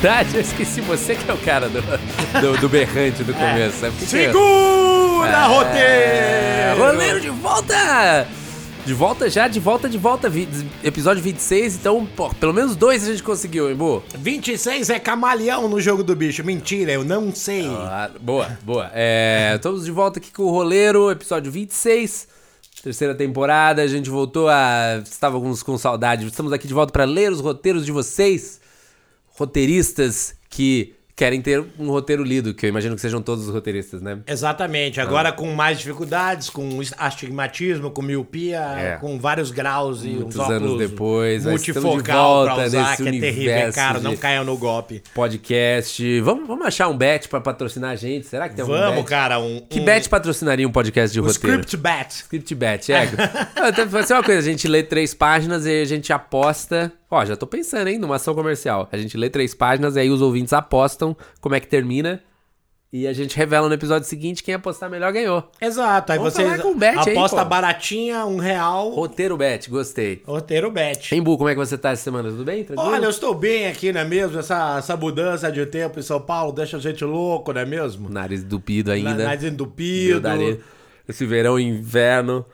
verdade, eu esqueci você que é o cara do, do, do berrante do começo. É. Segura, é, roteiro! Roleiro de volta! De volta já, de volta, de volta. Vi, episódio 26, então, pô, pelo menos dois a gente conseguiu, hein, Bo? 26 é camaleão no jogo do bicho. Mentira, eu não sei. Ah, boa, boa. É, estamos de volta aqui com o Roleiro, episódio 26. Terceira temporada, a gente voltou a. Estávamos com saudade. Estamos aqui de volta para ler os roteiros de vocês, roteiristas que querem ter um roteiro lido, que eu imagino que sejam todos os roteiristas, né? Exatamente. Agora ah. com mais dificuldades, com astigmatismo, com miopia, é. com vários graus e Muitos uns anos depois, multifocal de pra usar, que é terrível, cara. Não caiam no golpe. Podcast. Vamos, vamos achar um bet para patrocinar a gente? Será que tem algum Vamos, bet? cara. Um, que um... bet patrocinaria um podcast de o roteiro? Script Bet. Script Bet, é. então, vai ser uma coisa, a gente lê três páginas e a gente aposta Ó, já tô pensando, hein, numa ação comercial. A gente lê três páginas e aí os ouvintes apostam como é que termina. E a gente revela no episódio seguinte quem apostar melhor ganhou. Exato. Aí Vamos você com bet aposta aí, baratinha, um real. Roteiro bet, gostei. Roteiro bet. Embu, como é que você tá essa semana? Tudo bem? Tranquilo? Olha, eu estou bem aqui, não é mesmo? Essa, essa mudança de tempo em São Paulo deixa a gente louco, não é mesmo? Nariz entupido ainda. Nariz entupido. Esse verão e inverno.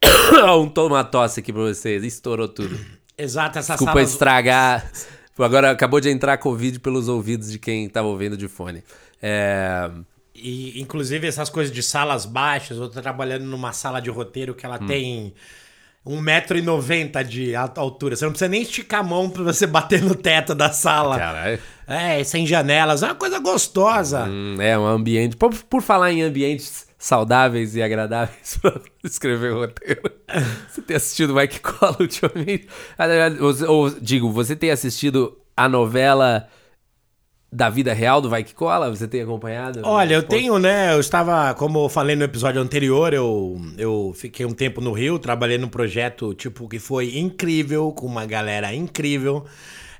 um toma tosse aqui pra vocês. Estourou tudo. Exato, essa Desculpa estragar. Agora acabou de entrar Covid pelos ouvidos de quem estava ouvindo de fone. É... E, inclusive, essas coisas de salas baixas, eu tô trabalhando numa sala de roteiro que ela hum. tem 1,90m de altura. Você não precisa nem esticar a mão pra você bater no teto da sala. Caralho. É, sem janelas. É uma coisa gostosa. Hum, é, um ambiente. Por, por falar em ambientes saudáveis e agradáveis para escrever o roteiro. Você tem assistido Mike Cola ultimamente? Ou, ou, digo, você tem assistido a novela da vida real do Vai Que Cola? Você tem acompanhado? Olha, eu tenho, né? Eu estava, como eu falei no episódio anterior, eu, eu fiquei um tempo no Rio, trabalhei num projeto, tipo, que foi incrível, com uma galera incrível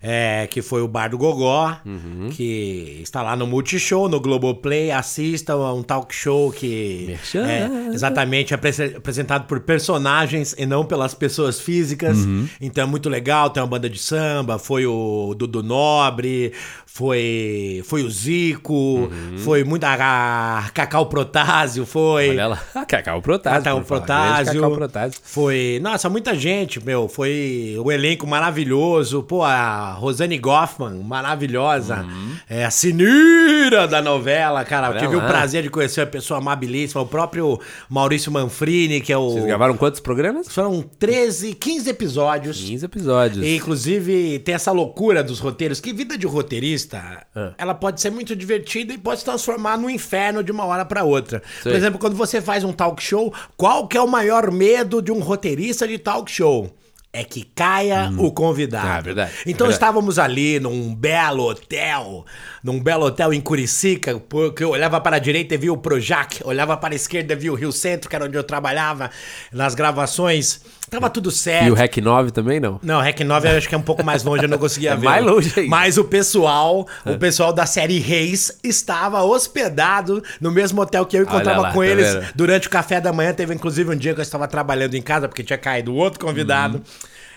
é, que foi o Bar do Gogó, uhum. que está lá no Multishow, no Globoplay. Assista a um talk show que é exatamente apresentado por personagens e não pelas pessoas físicas. Uhum. Então é muito legal. Tem uma banda de samba, foi o Dudu Nobre, foi, foi o Zico, uhum. foi muito a, a Cacau Protásio, foi. Olha lá, a Cacau Protásio. Cacau Protásio. Cacau Protásio. Foi. Nossa, muita gente, meu. Foi o elenco maravilhoso. Pô, a Rosane Goffman, maravilhosa. Uhum. É a sinira da novela, cara. Eu tive o prazer de conhecer uma pessoa amabilíssima. O próprio Maurício Manfrini, que é o. Vocês gravaram quantos programas? Foram 13, 15 episódios. 15 episódios. E, inclusive, tem essa loucura dos roteiros. Que vida de roteirista, ah. ela pode ser muito divertida e pode se transformar no inferno de uma hora para outra. Por exemplo, quando você faz um talk show, qual que é o maior medo de um roteirista de talk show? É que caia hum. o convidado. Ah, verdade. Então verdade. estávamos ali num belo hotel, num belo hotel em Curicica, porque eu olhava para a direita e via o Projac, olhava para a esquerda e via o Rio Centro, que era onde eu trabalhava nas gravações. Tava tudo certo. E o REC 9 também não? Não, o REC 9 eu acho que é um pouco mais longe, eu não conseguia é ver. Mais longe aí. Mas o pessoal, o pessoal da série Reis estava hospedado no mesmo hotel que eu encontrava lá, com tá eles vendo? durante o café da manhã. Teve inclusive um dia que eu estava trabalhando em casa porque tinha caído outro convidado. Uhum.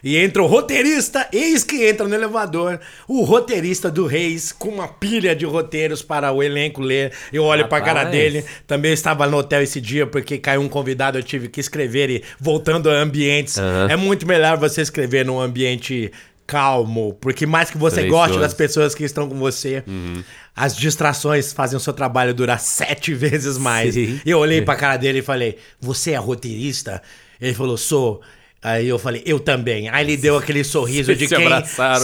E entra o roteirista, eis que entra no elevador, o roteirista do Reis, com uma pilha de roteiros para o elenco ler. Eu olho para a cara dele. Também estava no hotel esse dia, porque caiu um convidado, eu tive que escrever e voltando a ambientes. Uhum. É muito melhor você escrever num ambiente calmo, porque mais que você goste das pessoas que estão com você, uhum. as distrações fazem o seu trabalho durar sete vezes mais. Sim. E eu olhei pra cara dele e falei: Você é roteirista? Ele falou: Sou. Aí eu falei, eu também. Aí ele deu aquele sorriso de quem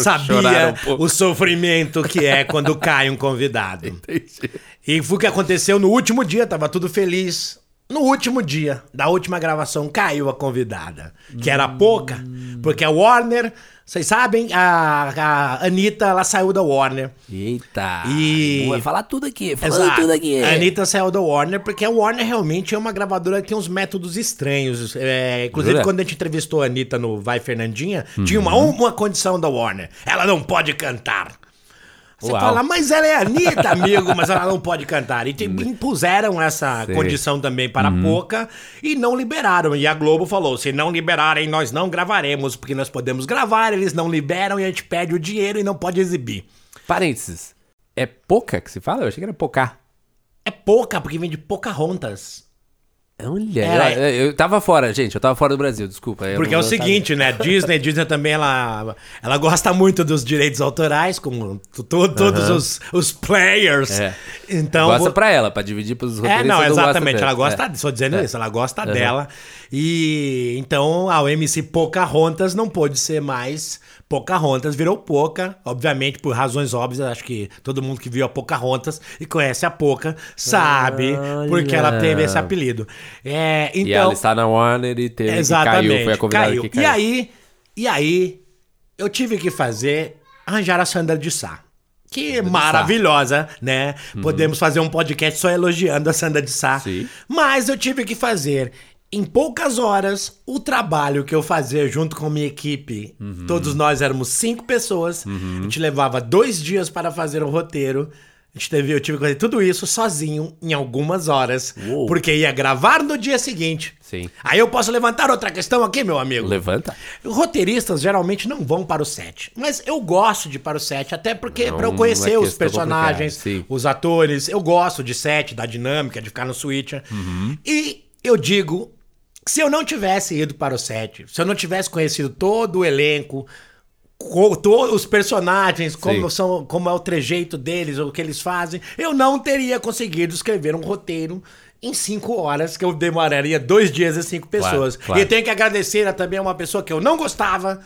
sabia um o sofrimento que é quando cai um convidado. Entendi. E foi o que aconteceu no último dia, tava tudo feliz. No último dia da última gravação caiu a convidada, que era pouca, porque a Warner vocês sabem, a, a Anitta, ela saiu da Warner. Eita! E... Vai falar tudo aqui, falando tudo aqui. A Anitta saiu da Warner porque a Warner realmente é uma gravadora que tem uns métodos estranhos. É, inclusive, Jura? quando a gente entrevistou a Anitta no Vai Fernandinha, uhum. tinha uma, uma condição da Warner. Ela não pode cantar. Você Uau. fala, mas ela é Anitta, amigo, mas ela não pode cantar. E impuseram essa Sei. condição também para uhum. Poca e não liberaram. E a Globo falou: se não liberarem, nós não gravaremos, porque nós podemos gravar, eles não liberam e a gente pede o dinheiro e não pode exibir. Parênteses. É pouca que se fala? Eu achei que era pouca. É pouca, porque vem de Pocahontas. Olha, Era... eu, eu tava fora, gente, eu tava fora do Brasil, desculpa. Porque é o seguinte, né? Disney, Disney também, ela, ela gosta muito dos direitos autorais, como to, todos os, os players. É. Então, gosta vou... pra ela, pra dividir pros roteiristas. É, não, exatamente, gosta ela gosta, é. só dizendo é. isso, ela gosta uhum. dela. E então a MC Pocahontas não pôde ser mais Pocahontas virou Poca, obviamente por razões óbvias, acho que todo mundo que viu a Pocahontas e conhece a Poca sabe Olha. porque ela teve esse apelido. É, então, e ela está na Warner e teve exatamente, caiu, foi a convidada caiu. que caiu. E aí, e aí, eu tive que fazer, arranjar a Sandra de Sá. Que maravilhosa, né? Uhum. Podemos fazer um podcast só elogiando a Sandra de Sá. Sim. Mas eu tive que fazer em poucas horas, o trabalho que eu fazia junto com minha equipe, uhum. todos nós éramos cinco pessoas, uhum. a gente levava dois dias para fazer o roteiro. Gente teve, eu tive que fazer tudo isso sozinho em algumas horas, Uou. porque ia gravar no dia seguinte. Sim. Aí eu posso levantar outra questão aqui, meu amigo. Levanta. Roteiristas geralmente não vão para o set, mas eu gosto de ir para o set, até porque para eu conhecer é os personagens, os atores, eu gosto de set, da dinâmica, de ficar no switcher. Uhum. E eu digo se eu não tivesse ido para o set, se eu não tivesse conhecido todo o elenco, todos os personagens, como, são, como é o trejeito deles, o que eles fazem, eu não teria conseguido escrever um roteiro em cinco horas, que eu demoraria dois dias e cinco pessoas. Claro, claro. E tenho que agradecer a, também a uma pessoa que eu não gostava,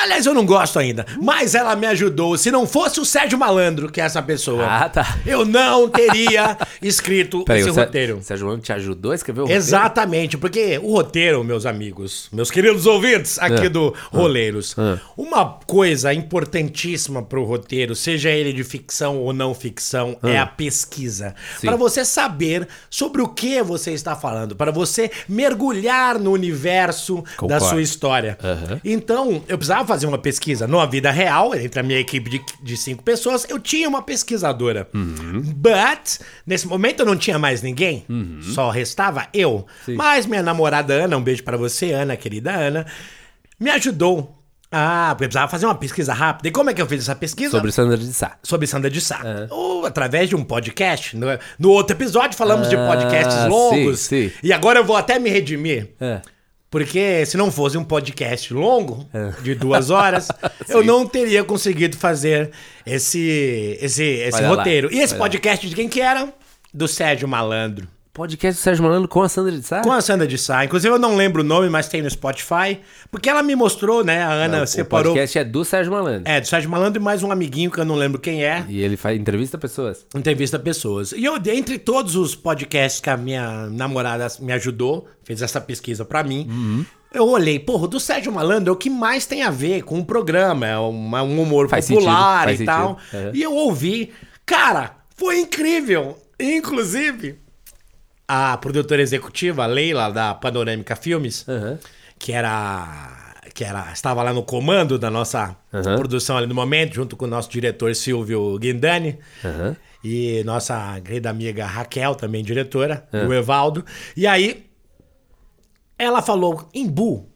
Aliás, eu não gosto ainda, mas ela me ajudou. Se não fosse o Sérgio Malandro, que é essa pessoa, ah, tá. eu não teria escrito Peraí, esse roteiro. O Sérgio Malandro te ajudou a escrever o roteiro? Exatamente, porque o roteiro, meus amigos, meus queridos ouvintes aqui ah, do Roleiros, ah, uma coisa importantíssima para o roteiro, seja ele de ficção ou não ficção, é a pesquisa. Para você saber sobre o que você está falando, para você mergulhar no universo Concordo. da sua história. Uhum. Então, eu precisava fazer uma pesquisa numa vida real, entre a minha equipe de, de cinco pessoas, eu tinha uma pesquisadora. Uhum. But, nesse momento eu não tinha mais ninguém, uhum. só restava eu. Sim. Mas minha namorada Ana, um beijo para você, Ana, querida Ana, me ajudou ah, porque precisava fazer uma pesquisa rápida. E como é que eu fiz essa pesquisa? Sobre Sandra de Sá. Sobre Sandra de Sá. É. Ou através de um podcast. No, no outro episódio falamos ah, de podcasts longos. Sim, sim. E agora eu vou até me redimir. É. Porque se não fosse um podcast longo, é. de duas horas, eu não teria conseguido fazer esse, esse, esse roteiro. Lá. E esse Olha podcast lá. de quem que era? Do Sérgio Malandro. Podcast do Sérgio Malandro com a Sandra de Sá? Com a Sandra de Sá. Inclusive eu não lembro o nome, mas tem no Spotify. Porque ela me mostrou, né? A Ana não, separou. O podcast é do Sérgio Malandro. É, do Sérgio Malandro e mais um amiguinho que eu não lembro quem é. E ele faz entrevista pessoas. Entrevista pessoas. E eu, entre todos os podcasts que a minha namorada me ajudou, fez essa pesquisa para mim. Uhum. Eu olhei, porra, do Sérgio Malandro é o que mais tem a ver com o programa. É um, é um humor faz popular sentido, e tal. Uhum. E eu ouvi. Cara, foi incrível. Inclusive, a produtora executiva, a Leila, da Panorâmica Filmes, uhum. que era. Que era, estava lá no comando da nossa uhum. produção ali no momento, junto com o nosso diretor Silvio Guindani. Uhum. E nossa querida amiga Raquel, também diretora, o Evaldo. E aí, ela falou: Embu,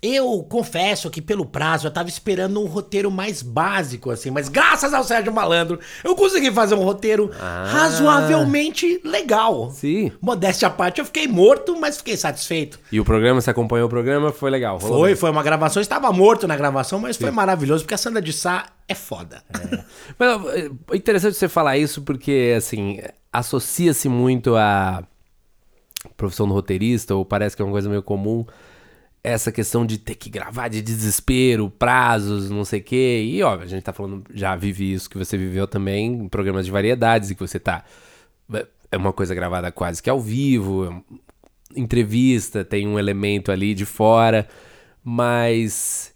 eu confesso que pelo prazo eu tava esperando um roteiro mais básico, assim, mas graças ao Sérgio Malandro eu consegui fazer um roteiro ah, razoavelmente legal. Sim. Modéstia à parte, eu fiquei morto, mas fiquei satisfeito. E o programa, você acompanhou o programa, foi legal. Foi, bem. foi uma gravação, estava morto na gravação, mas Sim. foi maravilhoso, porque a Sandra de Sá é foda. É. mas é interessante você falar isso, porque, assim, associa-se muito a profissão do roteirista, ou parece que é uma coisa meio comum essa questão de ter que gravar de desespero, prazos, não sei o quê. E, ó, a gente tá falando, já vive isso que você viveu também em programas de variedades, e que você tá. É uma coisa gravada quase que ao vivo, é entrevista, tem um elemento ali de fora, mas.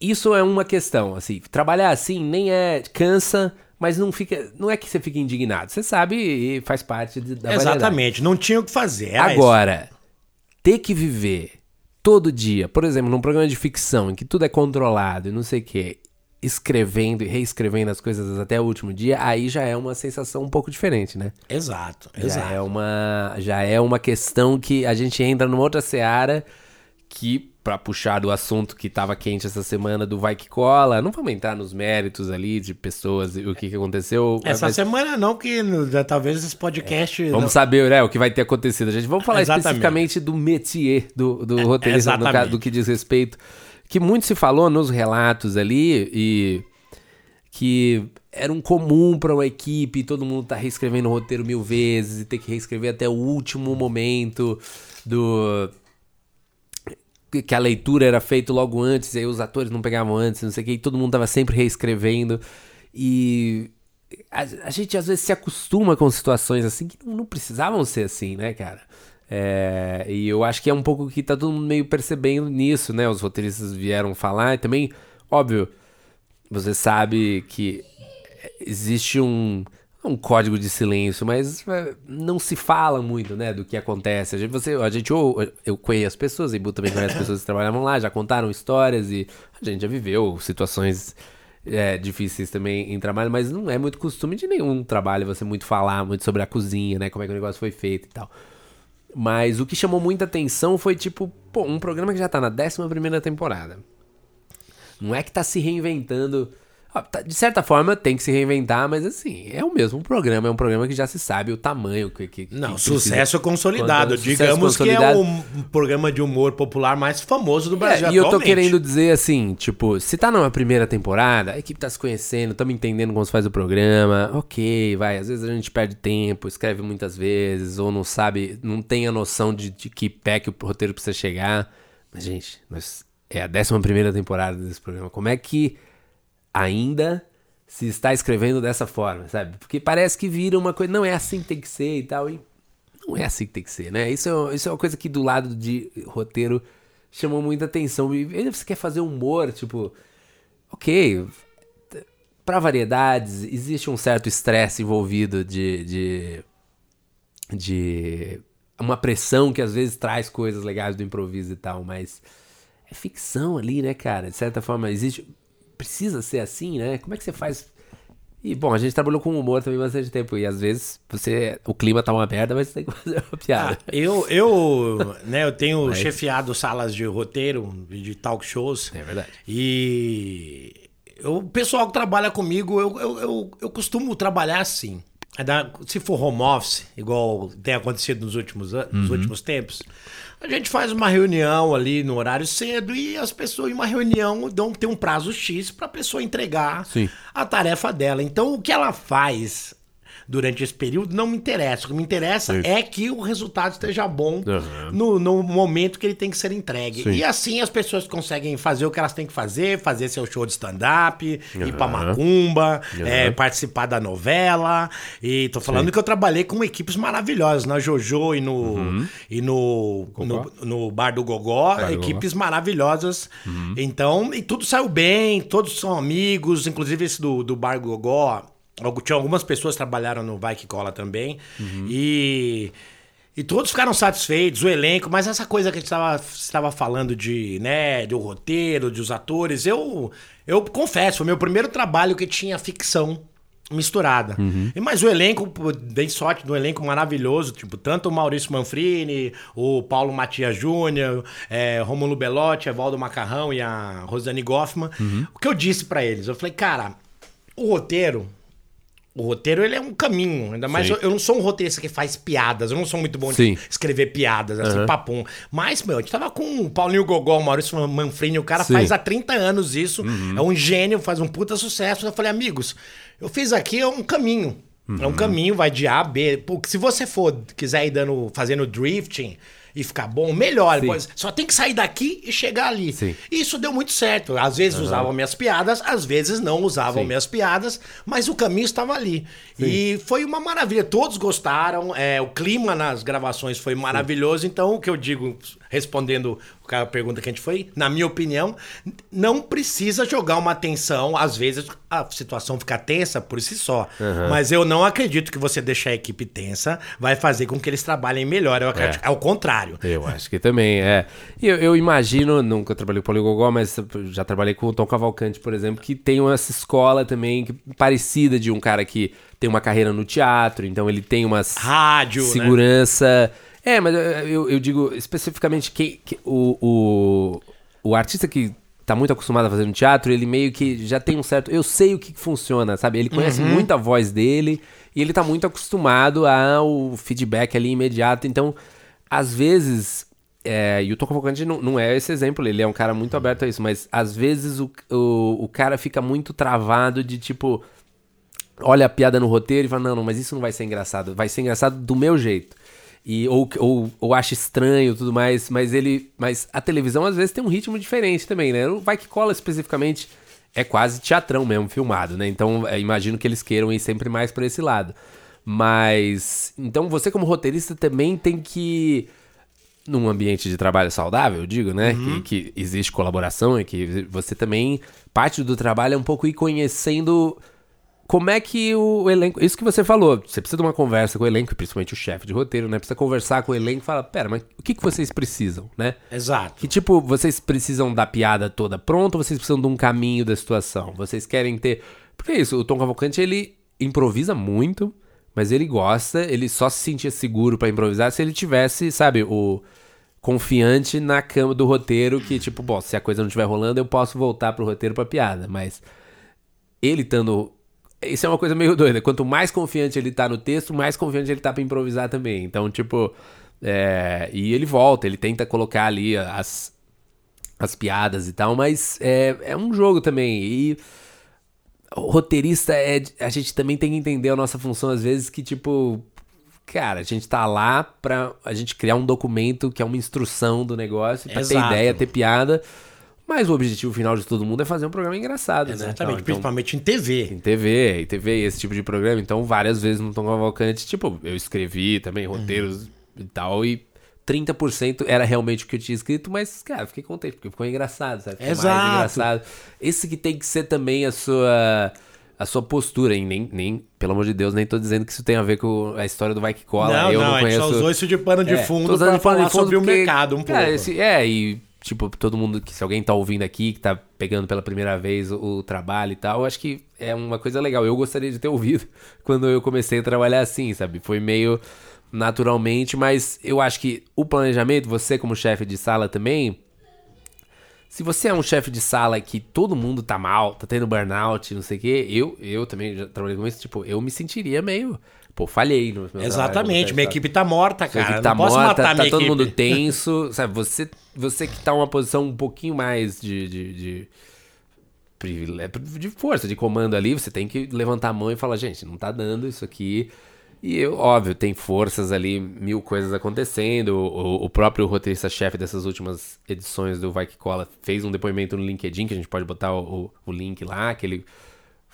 Isso é uma questão, assim, trabalhar assim nem é cansa, mas não fica, não é que você fica indignado, você sabe e faz parte da Exatamente, variedade. não tinha o que fazer. Agora, ter que viver todo dia, por exemplo, num programa de ficção em que tudo é controlado e não sei o quê, escrevendo e reescrevendo as coisas até o último dia, aí já é uma sensação um pouco diferente, né? Exato, já exato. É uma, já é uma questão que a gente entra numa outra seara que para puxar do assunto que estava quente essa semana do Vai Que Cola. Não vamos entrar nos méritos ali de pessoas e o que, que aconteceu. Essa mas... semana não, que talvez esse podcast... É. Vamos não... saber né, o que vai ter acontecido. A gente vamos falar Exatamente. especificamente do métier do, do é, roteirista, no, do que diz respeito. Que muito se falou nos relatos ali e que era um comum para uma equipe, todo mundo tá reescrevendo o roteiro mil vezes e ter que reescrever até o último momento do que a leitura era feita logo antes, e aí os atores não pegavam antes, não sei o que, e todo mundo tava sempre reescrevendo. E a, a, gente às vezes se acostuma com situações assim que não, não precisavam ser assim, né, cara? É, e eu acho que é um pouco que tá todo mundo meio percebendo nisso, né? Os roteiristas vieram falar e também, óbvio, você sabe que existe um um código de silêncio, mas é, não se fala muito, né, do que acontece. A gente, você, a gente ou eu conheço as pessoas, e Bu também conhece as pessoas que trabalhavam lá, já contaram histórias e a gente já viveu situações é, difíceis também em trabalho, mas não é muito costume de nenhum trabalho você muito falar muito sobre a cozinha, né, como é que o negócio foi feito e tal. Mas o que chamou muita atenção foi tipo, pô, um programa que já tá na 11 primeira temporada. Não é que tá se reinventando de certa forma, tem que se reinventar, mas assim, é o mesmo programa, é um programa que já se sabe o tamanho que. que Não, que sucesso consolidado. Digamos consolidado. que é o programa de humor popular mais famoso do Brasil. É, e eu tô querendo dizer assim, tipo, se tá numa primeira temporada, a equipe tá se conhecendo, estamos entendendo como se faz o programa, ok, vai. Às vezes a gente perde tempo, escreve muitas vezes, ou não sabe, não tem a noção de, de que pé que o roteiro precisa chegar. Mas, gente, nós, é a décima primeira temporada desse programa. Como é que ainda se está escrevendo dessa forma, sabe? Porque parece que vira uma coisa, não é assim que tem que ser e tal, e não é assim que tem que ser, né? Isso é, isso é uma coisa que do lado de roteiro chamou muita atenção. E você quer fazer humor, tipo, ok, para variedades, existe um certo estresse envolvido de, de, de uma pressão que às vezes traz coisas legais do improviso e tal, mas é ficção ali, né, cara? De certa forma, existe precisa ser assim, né? Como é que você faz? E, bom, a gente trabalhou com humor também bastante tempo. E às vezes você. O clima tá uma merda, mas você tem que fazer uma piada. Ah, eu, eu, né, eu tenho mas... chefiado salas de roteiro, de talk shows. É verdade. E o pessoal que trabalha comigo, eu, eu, eu, eu costumo trabalhar assim. Se for home office, igual tem acontecido nos últimos, nos uhum. últimos tempos, a gente faz uma reunião ali no horário cedo e as pessoas em uma reunião dão tem um prazo X para a pessoa entregar Sim. a tarefa dela. Então o que ela faz durante esse período não me interessa. O que me interessa é que o resultado esteja bom uhum. no, no, momento que ele tem que ser entregue. Sim. E assim as pessoas conseguem fazer o que elas têm que fazer, fazer seu show de stand-up, uhum. ir pra macumba, uhum. é, participar da novela. E tô falando Sim. que eu trabalhei com equipes maravilhosas na Jojo e no, uhum. e no, no, no, Bar do Gogó, Bar equipes Gogó. maravilhosas. Uhum. Então, e tudo saiu bem, todos são amigos, inclusive esse do, do Bar do Gogó tinha algumas pessoas que trabalharam no Vai Que Cola também. Uhum. E. E todos ficaram satisfeitos, o elenco, mas essa coisa que a gente estava falando de, né, do roteiro, dos atores, eu, eu confesso, foi meu primeiro trabalho que tinha ficção misturada. Uhum. Mas o elenco, dei sorte do elenco maravilhoso, tipo, tanto o Maurício Manfrini, o Paulo Matias Júnior, é, Romulo Belotti, Evaldo Macarrão e a Rosane Goffman. Uhum. O que eu disse para eles? Eu falei, cara, o roteiro o roteiro, ele é um caminho. Ainda mais, eu, eu, não sou um roteirista que faz piadas. Eu não sou muito bom Sim. de escrever piadas, assim, uhum. papum. Mas, meu, a gente tava com o Paulinho Gogol, o Maurício Manfrini. O cara Sim. faz há 30 anos isso. Uhum. É um gênio, faz um puta sucesso. Eu falei, amigos, eu fiz aqui é um caminho. Uhum. É um uhum. caminho, vai de A a B. Porque se você for, quiser ir dando, fazendo drifting e ficar bom, melhor. Pois, só tem que sair daqui e chegar ali. Sim. Isso deu muito certo. Às vezes uhum. usavam minhas piadas, às vezes não usavam Sim. minhas piadas, mas o caminho estava ali. Sim. E foi uma maravilha. Todos gostaram. É, o clima nas gravações foi maravilhoso. Então, o que eu digo, respondendo a pergunta que a gente foi, na minha opinião, não precisa jogar uma tensão. Às vezes a situação fica tensa por si só. Uhum. Mas eu não acredito que você deixar a equipe tensa vai fazer com que eles trabalhem melhor. Eu acredito, é. o contrário. Eu acho que também, é. Eu, eu imagino, nunca trabalhei com o Poligogó, mas já trabalhei com o Tom Cavalcante, por exemplo, que tem essa escola também que, parecida de um cara que tem uma carreira no teatro, então ele tem uma rádio, né? segurança. Né? É, mas eu, eu digo especificamente que, que o, o, o artista que tá muito acostumado a fazer no teatro, ele meio que já tem um certo. Eu sei o que funciona, sabe? Ele conhece uhum. muito a voz dele e ele tá muito acostumado ao feedback ali imediato. Então, às vezes. É, e o Tom Cavalcante não, não é esse exemplo, ele é um cara muito aberto a isso, mas às vezes o, o, o cara fica muito travado de tipo. Olha a piada no roteiro e fala: não, não, mas isso não vai ser engraçado, vai ser engraçado do meu jeito e ou, ou, ou acha estranho tudo mais, mas ele. Mas a televisão às vezes tem um ritmo diferente também, né? O Vai que cola especificamente é quase teatrão mesmo, filmado, né? Então é, imagino que eles queiram ir sempre mais para esse lado. Mas. Então você, como roteirista, também tem que. Num ambiente de trabalho saudável, eu digo, né? Uhum. Que, que existe colaboração e que você também. Parte do trabalho é um pouco ir conhecendo como é que o elenco. Isso que você falou, você precisa de uma conversa com o elenco, principalmente o chefe de roteiro, né? Precisa conversar com o elenco e falar: pera, mas o que, que vocês precisam, né? Exato. Que tipo, vocês precisam da piada toda pronta ou vocês precisam de um caminho da situação? Vocês querem ter. Porque é isso, o Tom Cavalcante ele improvisa muito, mas ele gosta, ele só se sentia seguro para improvisar se ele tivesse, sabe, o confiante na cama do roteiro que tipo, bom, se a coisa não estiver rolando, eu posso voltar pro roteiro para piada, mas ele estando isso é uma coisa meio doida. Quanto mais confiante ele tá no texto, mais confiante ele tá pra improvisar também. Então, tipo. É, e ele volta, ele tenta colocar ali as, as piadas e tal, mas é, é um jogo também. E o roteirista é. A gente também tem que entender a nossa função, às vezes, que, tipo. Cara, a gente tá lá pra a gente criar um documento que é uma instrução do negócio, pra Exato. ter ideia, ter piada. Mas o objetivo final de todo mundo é fazer um programa engraçado, né? Exatamente, né? principalmente em TV. Em TV, em TV, esse tipo de programa. Então, várias vezes no Tom Cavalcante, tipo, eu escrevi também roteiros uhum. e tal, e 30% era realmente o que eu tinha escrito, mas, cara, fiquei contente, porque ficou engraçado, sabe? Ficou Exato. mais engraçado. Esse que tem que ser também a sua a sua postura, hein? Nem, nem, pelo amor de Deus, nem tô dizendo que isso tem a ver com a história do Vai Que Cola. Não, eu não, não conheço... a gente só usou isso de pano de é, fundo pra falar sobre porque, o mercado um cara, pouco. Esse, é, e tipo, todo mundo que se alguém tá ouvindo aqui, que tá pegando pela primeira vez o, o, trabalho e tal, eu acho que é uma coisa legal. Eu gostaria de ter ouvido quando eu comecei a trabalhar assim, sabe? Foi meio naturalmente, mas eu acho que o planejamento, você como chefe de sala também, se você é um chefe de sala que todo mundo tá mal, tá tendo burnout, não sei o quê, eu, eu também já trabalhei com isso, tipo, eu me sentiria meio Pô, falhei no meu Exatamente, trabalho, minha equipe tá morta, cara. Minha equipe tá morta, tá todo mundo tenso. Sabe, você, você que tá uma posição um pouquinho mais de, de, de, de, força, de comando ali, você tem que levantar a mão e falar, gente, não tá dando isso aqui. E eu, óbvio, tem forças ali, mil coisas acontecendo. O, o próprio roteirista-chefe dessas últimas edições do Vai Que Cola fez um depoimento no LinkedIn, que a gente pode botar o, o, o link lá, que ele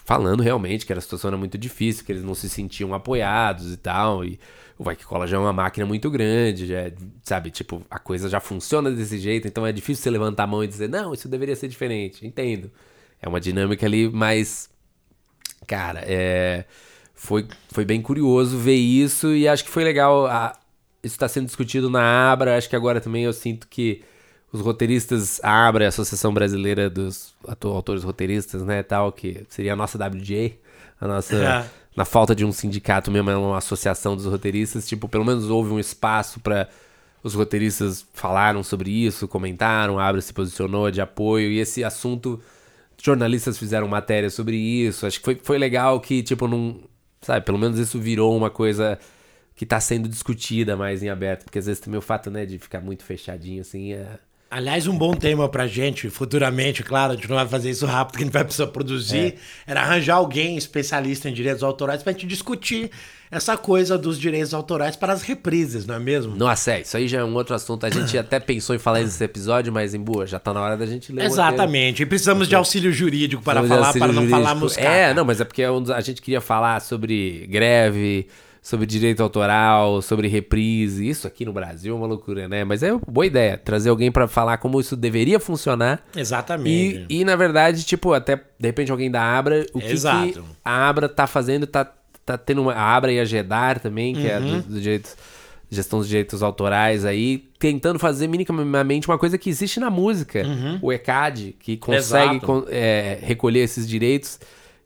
falando realmente que a situação era muito difícil, que eles não se sentiam apoiados e tal. E o Vai Que Cola já é uma máquina muito grande, já é, sabe? Tipo, a coisa já funciona desse jeito, então é difícil você levantar a mão e dizer, não, isso deveria ser diferente. Entendo. É uma dinâmica ali, mas. Cara, é. Foi, foi bem curioso ver isso e acho que foi legal. A, isso está sendo discutido na Abra. Acho que agora também eu sinto que os roteiristas abrem a Associação Brasileira dos Autores Roteiristas, né, tal, que seria a nossa WJ, a nossa... É. Na falta de um sindicato mesmo, é uma associação dos roteiristas, tipo, pelo menos houve um espaço para os roteiristas falaram sobre isso, comentaram, a Abra se posicionou de apoio, e esse assunto, jornalistas fizeram matéria sobre isso, acho que foi, foi legal que, tipo, não... Sabe, pelo menos isso virou uma coisa que está sendo discutida mais em aberto, porque às vezes também o fato, né, de ficar muito fechadinho assim é Aliás, um bom tema pra gente, futuramente, claro, a gente não vai fazer isso rápido, porque a gente vai precisar produzir, é. era arranjar alguém especialista em direitos autorais pra gente discutir essa coisa dos direitos autorais para as reprises, não é mesmo? Nossa, é, isso aí já é um outro assunto. A gente até pensou em falar nesse episódio, mas em boa, já tá na hora da gente ler. Exatamente. E precisamos de auxílio jurídico para falar, para não falarmos. É, não, mas é porque é a gente queria falar sobre greve sobre direito autoral, sobre reprise. Isso aqui no Brasil é uma loucura, né? Mas é uma boa ideia trazer alguém para falar como isso deveria funcionar. Exatamente. E, e, na verdade, tipo, até de repente alguém da Abra, o que, que a Abra tá fazendo, tá, tá tendo uma. A Abra e a GEDAR também, que uhum. é do, do direito, gestão dos direitos autorais aí, tentando fazer minimamente uma coisa que existe na música, uhum. o ECAD, que consegue é, recolher esses direitos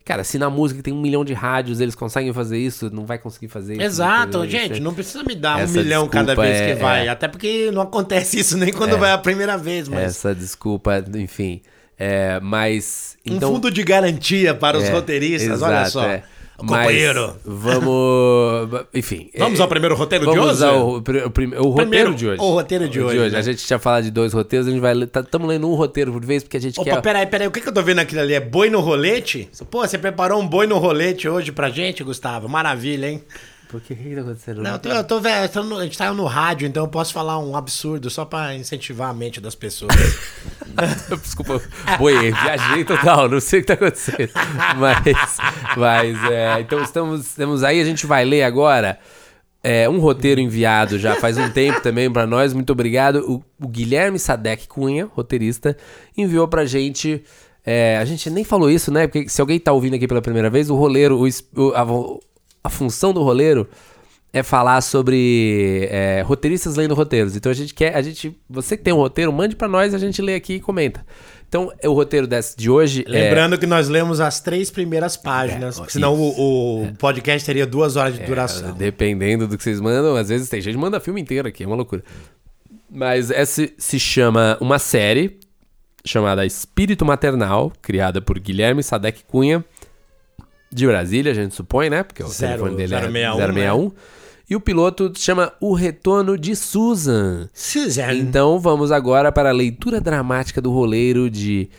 Cara, se na música tem um milhão de rádios, eles conseguem fazer isso, não vai conseguir fazer isso. Exato, gente, não precisa me dar um milhão cada vez é, que vai. É... Até porque não acontece isso nem quando é, vai a primeira vez, mas. Essa desculpa, enfim. É, mas. Então... Um fundo de garantia para os é, roteiristas, exato, olha só. É. Companheiro. Vamos. Enfim. Vamos ao primeiro roteiro de hoje? Vamos ao o, o, o roteiro de hoje. O roteiro de, hoje, hoje. Né? A gente tinha falado de dois roteiros, a gente vai. Estamos tá, lendo um roteiro por vez, porque a gente Opa, quer. Peraí, peraí, o que, que eu tô vendo aquilo ali? É boi no rolete? Pô, você preparou um boi no rolete hoje pra gente, Gustavo? Maravilha, hein? Por que, que tá acontecendo? Não, eu tô, eu tô velho, a gente tá no rádio, então eu posso falar um absurdo só pra incentivar a mente das pessoas. Desculpa, boi, viajei total, não sei o que tá acontecendo. Mas, mas é, então estamos, estamos aí, a gente vai ler agora é, um roteiro enviado já faz um tempo também para nós, muito obrigado. O, o, Guilherme Sadek Cunha, roteirista, enviou pra gente. É, a gente nem falou isso, né? Porque se alguém tá ouvindo aqui pela primeira vez, o roleiro, o, a, a função do roleiro é falar sobre é, roteiristas lendo roteiros. Então a gente quer, a gente, você que tem um roteiro, mande para nós, a gente lê aqui e comenta. Então, é o roteiro desse, de hoje. É Lembrando é... que nós lemos as três primeiras páginas, é, senão o, o é. podcast teria duas horas de é, duração. Dependendo do que vocês mandam, às vezes tem gente que manda filme inteiro aqui, é uma loucura. Mas essa se chama uma série chamada Espírito Maternal, criada por Guilherme Sadek Cunha de Brasília, a gente supõe, né? Porque o Zero, telefone dele 061, é 061. Né? E o piloto chama O Retorno de Susan. Susan. Então vamos agora para a leitura dramática do roleiro de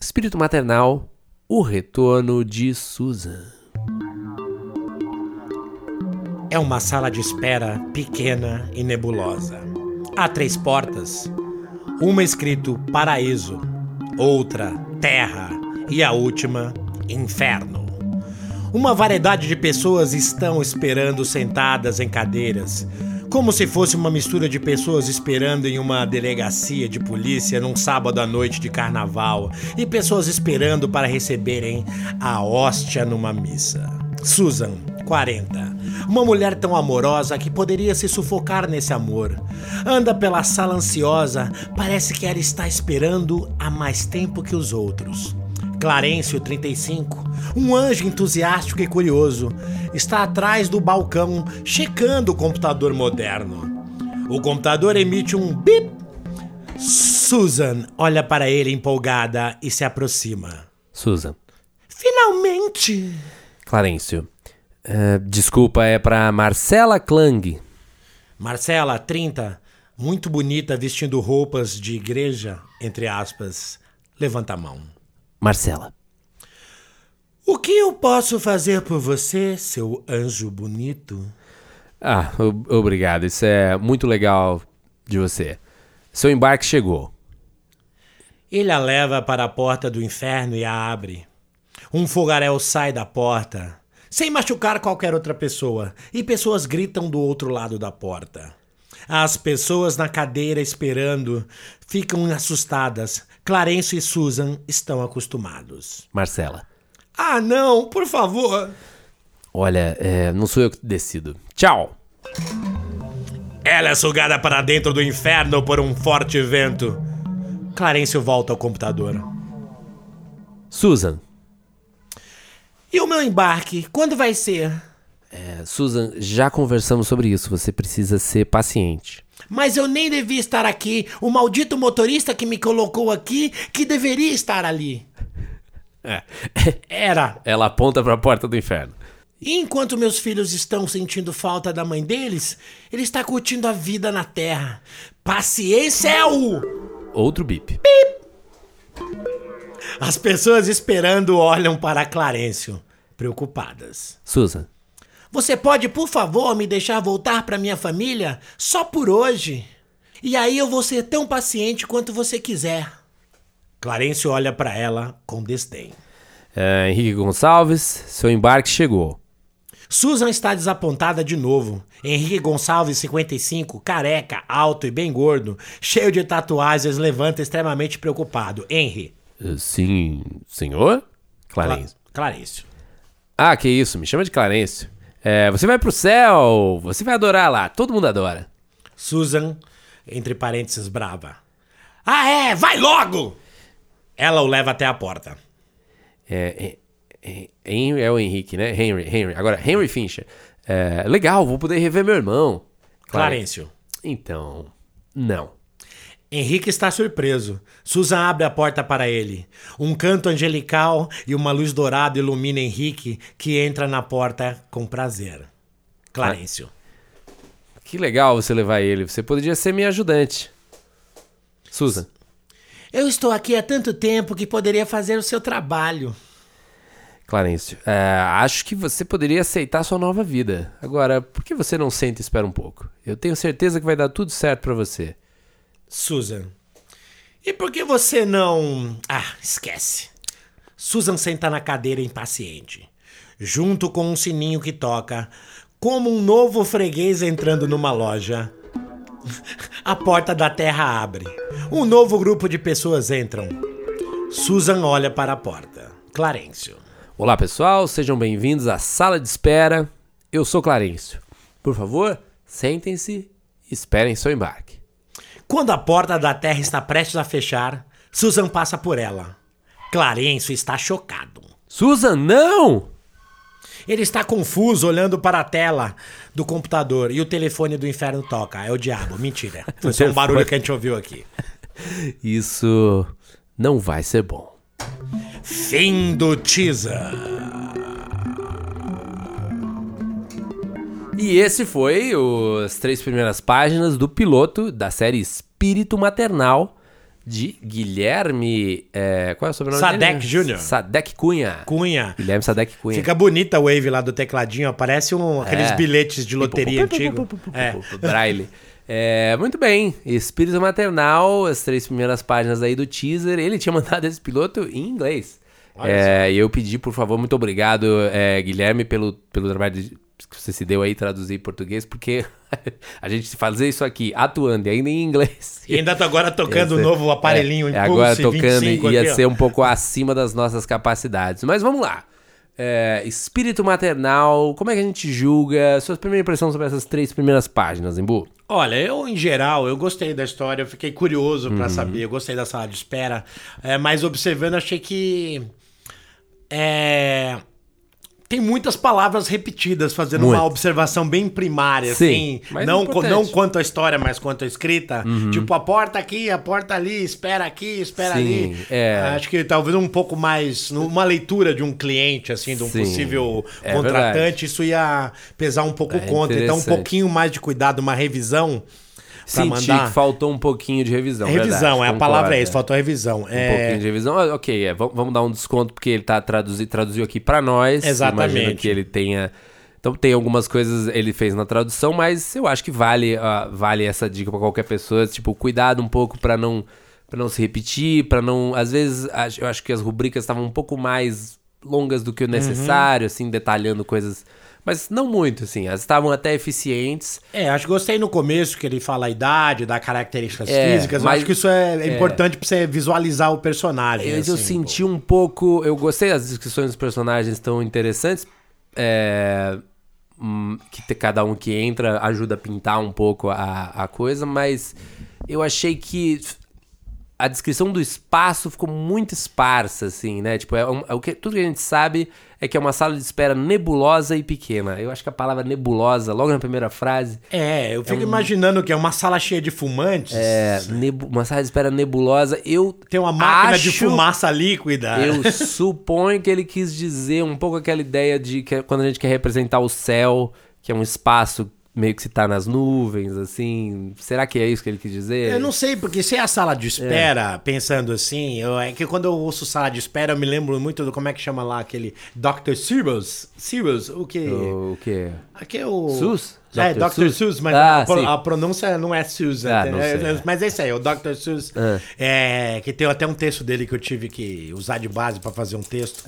Espírito Maternal, O Retorno de Susan. É uma sala de espera pequena e nebulosa. Há três portas. Uma escrito Paraíso, outra Terra e a última Inferno. Uma variedade de pessoas estão esperando sentadas em cadeiras, como se fosse uma mistura de pessoas esperando em uma delegacia de polícia num sábado à noite de carnaval e pessoas esperando para receberem a hóstia numa missa. Susan, 40. Uma mulher tão amorosa que poderia se sufocar nesse amor. Anda pela sala ansiosa, parece que ela está esperando há mais tempo que os outros. Clarencio 35, um anjo entusiástico e curioso, está atrás do balcão checando o computador moderno. O computador emite um bip. Susan olha para ele empolgada e se aproxima. Susan. Finalmente! Clarencio. Uh, desculpa, é para Marcela Klang. Marcela, 30, muito bonita, vestindo roupas de igreja, entre aspas. Levanta a mão. Marcela. O que eu posso fazer por você, seu anjo bonito? Ah, obrigado. Isso é muito legal de você. Seu embarque chegou. Ele a leva para a porta do inferno e a abre. Um fogaréu sai da porta, sem machucar qualquer outra pessoa, e pessoas gritam do outro lado da porta. As pessoas na cadeira esperando ficam assustadas. Clarence e Susan estão acostumados. Marcela. Ah, não, por favor. Olha, é, não sou eu que decido. Tchau. Ela é sugada para dentro do inferno por um forte vento. Clarence volta ao computador. Susan. E o meu embarque? Quando vai ser? É, Susan, já conversamos sobre isso. Você precisa ser paciente. Mas eu nem devia estar aqui. O maldito motorista que me colocou aqui, que deveria estar ali. É. Era. Ela aponta para a porta do inferno. E enquanto meus filhos estão sentindo falta da mãe deles, ele está curtindo a vida na terra. Paciência é o. Outro bip. Bip! As pessoas esperando olham para Clarencio, preocupadas. Susan, você pode, por favor, me deixar voltar para minha família só por hoje? E aí eu vou ser tão paciente quanto você quiser. Clarence olha para ela com desdém. É, Henrique Gonçalves, seu embarque chegou. Susan está desapontada de novo. Henrique Gonçalves, 55, careca, alto e bem gordo, cheio de tatuagens, levanta extremamente preocupado. Henry. Uh, sim, senhor? Clarence. Cla Clarence. Ah, que isso, me chama de Clarence. É, você vai pro céu, você vai adorar lá, todo mundo adora. Susan, entre parênteses, brava. Ah, é? Vai logo! Ela o leva até a porta. É, Henry é o Henrique, né? Henry, Henry. Agora, Henry Fincher. É, legal, vou poder rever meu irmão. Clarencio. Então, não. Henrique está surpreso. Susan abre a porta para ele. Um canto angelical e uma luz dourada ilumina Henrique, que entra na porta com prazer. Clarencio. Que legal você levar ele. Você poderia ser minha ajudante. Susan. Eu estou aqui há tanto tempo que poderia fazer o seu trabalho. Clarencio, é, acho que você poderia aceitar sua nova vida. Agora, por que você não senta e espera um pouco? Eu tenho certeza que vai dar tudo certo para você. Susan. E por que você não. Ah, esquece. Susan senta na cadeira impaciente, junto com um sininho que toca, como um novo freguês entrando numa loja. A porta da terra abre. Um novo grupo de pessoas entram. Susan olha para a porta. Clarencio. Olá, pessoal, sejam bem-vindos à sala de espera. Eu sou Clarencio. Por favor, sentem-se e esperem seu embarque. Quando a porta da terra está prestes a fechar, Susan passa por ela. Clarencio está chocado. Susan, não! Ele está confuso olhando para a tela do computador e o telefone do inferno toca. É o diabo. Mentira. Foi só um barulho que a gente ouviu aqui. Isso não vai ser bom. Fim do teaser. E esse foi as três primeiras páginas do piloto da série Espírito Maternal de Guilherme. É, qual é o sobrenome Sadek dele? Jr. Sadek Cunha. Cunha. Guilherme Sadek Cunha. Fica bonita a wave lá do tecladinho, parece um, aqueles É. bilhetes de loteria antigo. É. Braille. É, muito bem. Espírito Maternal, as três primeiras páginas aí do teaser. Ele tinha mandado esse piloto em inglês. É, e eu pedi, por favor, muito obrigado, é, Guilherme, pelo, pelo trabalho de- que você se deu aí traduzir em português, porque a gente fazer isso aqui atuando e ainda em inglês. E ainda tô agora tocando o Esse- novo aparelhinho é, Impulse agora tocando 25 ia aqui, ser um pouco acima das nossas capacidades. Mas vamos lá. É, espírito maternal, como é que a gente julga? Sua primeira impressão sobre essas três primeiras páginas, Embu? Olha, eu em geral, eu gostei da história, eu fiquei curioso Uhum. pra saber, eu gostei da sala de espera, é, mas observando achei que é, tem muitas palavras repetidas, fazendo Muito. uma observação bem primária, Sim, assim, mas não, importante. não quanto a história, mas quanto a escrita. Uhum. Tipo, a porta aqui, a porta ali, espera aqui, espera Sim, ali. é. Acho que talvez um pouco mais, uma leitura de um cliente, assim, de um Sim, possível é contratante, verdade. isso ia pesar um pouco É contra. Então, um pouquinho mais de cuidado, uma revisão. Senti mandar. que faltou um pouquinho de revisão. Revisão, verdade, é a palavra é isso, faltou revisão. Um É, pouquinho de revisão. Ah, Ok, é, vamos, vamos dar um desconto porque ele tá traduzi, traduziu aqui pra nós. Exatamente. Imagino que ele tenha. Então tem algumas coisas ele fez na tradução, mas eu acho que vale, ah, vale essa dica pra qualquer pessoa, tipo, cuidado um pouco pra não para não se repetir, pra não, às vezes eu acho que as rubricas estavam um pouco mais longas do que o necessário, assim, detalhando coisas, mas não muito assim, elas estavam até eficientes. É, acho que gostei no começo que ele fala a idade, dá características É, físicas. Eu mas- acho que isso é, importante pra você visualizar o personagem. Eu assim, senti um pouco. Eu gostei das descrições dos personagens tão interessantes. É, hum, que cada um que entra ajuda a pintar um pouco a, a coisa, mas eu achei que a descrição do espaço ficou muito esparsa, assim, né? Tipo, é, um- é o que, tudo que a gente sabe é que é uma sala de espera nebulosa e pequena. Eu acho que a palavra nebulosa, logo na primeira frase, É, eu fico imaginando que é uma sala cheia de fumantes. é nebu- uma sala de espera nebulosa. Eu Tem uma máquina de acho- fumaça líquida. Eu suponho que ele quis dizer um pouco aquela ideia de que quando a gente quer representar o céu, que é um espaço meio que se tá nas nuvens, assim. Será que é isso que ele quis dizer? Eu não sei, porque se é a sala de espera, pensando assim, eu- é que quando eu ouço sala de espera, eu me lembro muito do como é que chama lá aquele Dr. Sirius. Sirius, o que? O quê? Aqui é o. Sus? É, Dr. Dr. Seuss? Seuss, mas Ah, a, sim. a pronúncia não é Susan. Ah, não é- é-. Mas é isso aí, o Dr. Seuss. Ah. É, que tem até um texto dele que eu tive que usar de base para fazer um texto.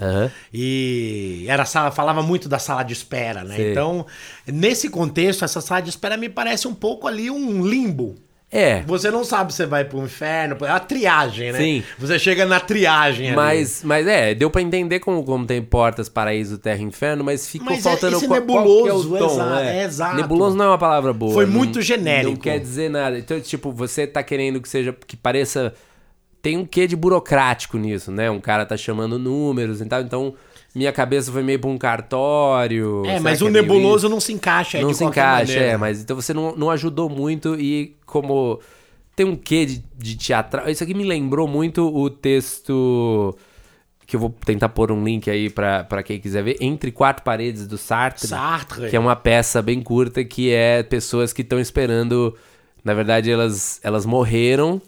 E era sala, falava muito da sala de espera, né? Sei. Então, nesse contexto, essa sala de espera me parece um pouco ali um limbo. É, Você não sabe se você vai pro inferno, é a triagem, né? Sim. Você chega na triagem ali. mas, mas é, deu pra entender como, como tem portas, paraíso, terra e inferno, mas ficou Mas é faltando esse qual, nebuloso, qual que é o tom, exa- é. é exato. Nebuloso não é uma palavra boa. Foi não- muito genérico. Não quer dizer nada. Então, tipo, você tá querendo que seja, que pareça... Tem um quê de burocrático nisso, né? Um cara tá chamando números e tal, então... minha cabeça foi meio pra um cartório. É, mas o é nebuloso não se encaixa. Não se encaixa, maneira. é, mas então você não, não ajudou muito e como tem um quê de, de teatral. Isso aqui me lembrou muito o texto que eu vou tentar pôr um link aí para quem quiser ver, Entre Quatro Paredes do Sartre, Sartre, que é uma peça bem curta que é pessoas que estão esperando, na verdade elas elas morreram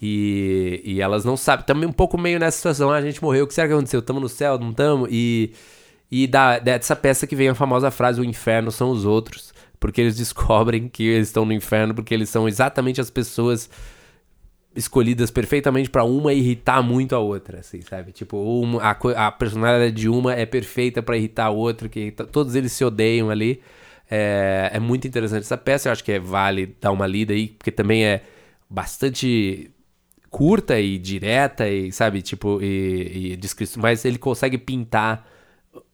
e, e elas não sabem, também um pouco meio nessa situação, ah, a gente morreu, o que será que aconteceu? Estamos no céu, não estamos? E e da, dessa peça que vem a famosa frase: o inferno são os outros. Porque eles descobrem que eles estão no inferno, porque eles são exatamente as pessoas escolhidas perfeitamente para uma irritar muito a outra, assim, sabe? Tipo, uma, a, a personalidade de uma é perfeita para irritar a outra, que todos eles se odeiam ali. É, é muito interessante essa peça, eu acho que é, vale dar uma lida aí, porque também é bastante curta e direta e, sabe, tipo, e, e mas ele consegue pintar